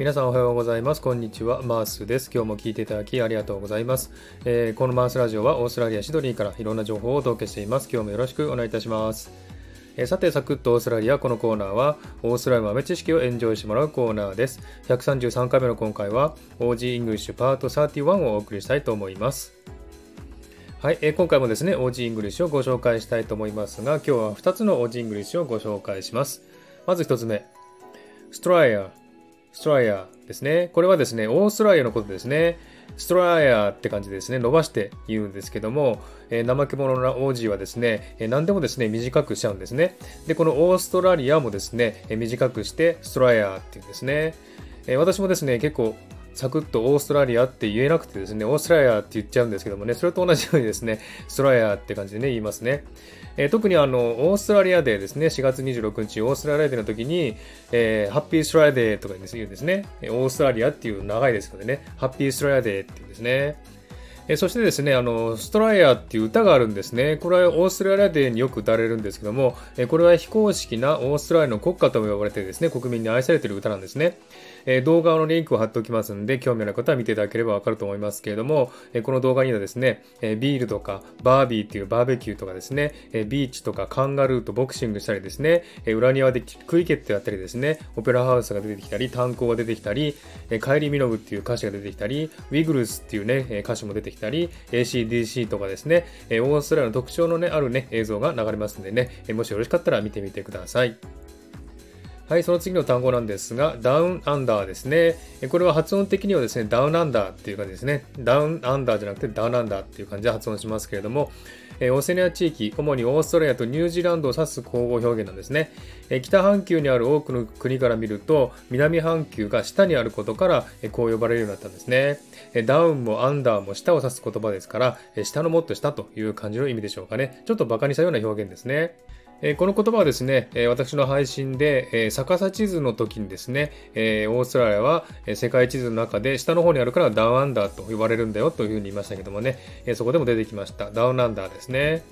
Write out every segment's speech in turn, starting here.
皆さんおはようございます。こんにちは。マースです。今日も聞いていただきありがとうございます。えー、このマースラジオはオーストラリア・シドニーからいろんな情報をお届けしています。今日もよろしくお願いいたします。えー、さて、サクッとオーストラリア、このコーナーは、オーストラリア豆知識をエンジョイしてもらうコーナーです。133回目の今回は、OG イングリッシュパート31をお送りしたいと思います。はい、えー、今回もですね、OG イングリッシュをご紹介したいと思いますが、今日は2つの Aussie English をご紹介します。まず1つ目、ストライアストライヤーですね。これはですね、オーストラリアのことですね。ストライヤーって感じですね、伸ばして言うんですけども、えー、怠け者な王子はですね、えー、何でもですね、短くしちゃうんですね。で、このオーストラリアもですね、えー、短くしてストライヤーっていうんですね。え私もですね、結構サクッとオーストラリアって言えなくてですね、オーストラリアって言っちゃうんですけどもね、それと同じようにですね、ストライアって感じでね、言いますね。えー、特にあの、 Australia Day ですね、4月26日、 Australia Day の時に、えー、 Happy Straya Day とか言うんですね、オーストラリアっていう長いですのでね、 Happy Straya Day っていうんですね。えそしてですね、あの、 Straya っていう歌があるんですね。これは Australia Day によく歌われるんですけども、えこれは非公式なオーストラリアの国歌とも呼ばれてですね、国民に愛されている歌なんですね。え動画のリンクを貼っておきますので、興味のある方は見ていただければわかると思いますけれども、えこの動画にはですね、えビールとかバービーっていうバーベキューとかですね、えビーチとかカンガルーとボクシングしたりですね、え裏庭でクリケットやったりですね、オペラハウスが出てきたり、炭鉱が出てきたり、え帰りミノグっていう歌詞が出てきたり、ウィグルスっていうね、歌詞も出てきたり、たり ACDC とかですね、オーストラリアの特徴のね、あるね、映像が流れますんでね、もしよろしかったら見てみてください。はい、その次の単語なんですが、ダウンアンダーですね。これは発音的にはですね、ダウンアンダーっていう感じですね。ダウンアンダーじゃなくてダウンアンダーっていう感じで発音しますけれども、えオセニア地域、主にオーストラリアとニュージーランドを指す口語表現なんですね。え北半球にある多くの国から見ると、南半球が下にあることから、えこう呼ばれるようになったんですね。えダウンもアンダーも下を指す言葉ですから、え下のもっと下という感じの意味でしょうかね。ちょっと馬鹿にしたような表現ですね。えこの言葉はですね、え私の配信で、え逆さ地図の時にですね、えオーストラリアは世界地図の中で下の方にあるからダウンアンダーと呼ばれるんだよというふうに言いましたけどもね、えそこでも出てきました。ダウンアンダーですね。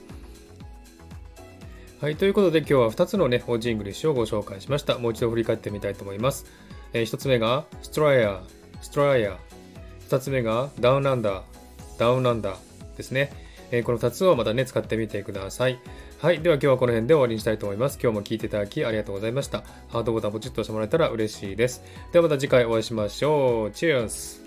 はい、ということで今日は2つのね、 Aussie English をご紹介しました。もう一度振り返ってみたいと思います。え、1つ目が Straya、Straya。2つ目が Down Under、Down Under ですね。え、この2つをまたね、使ってみてください。はい。では今日はこの辺で終わりにしたいと思います。今日も聞いていただきありがとうございました。ハートボタンポチッと押してもらえたら嬉しいです。ではまた次回お会いしましょう。チェアス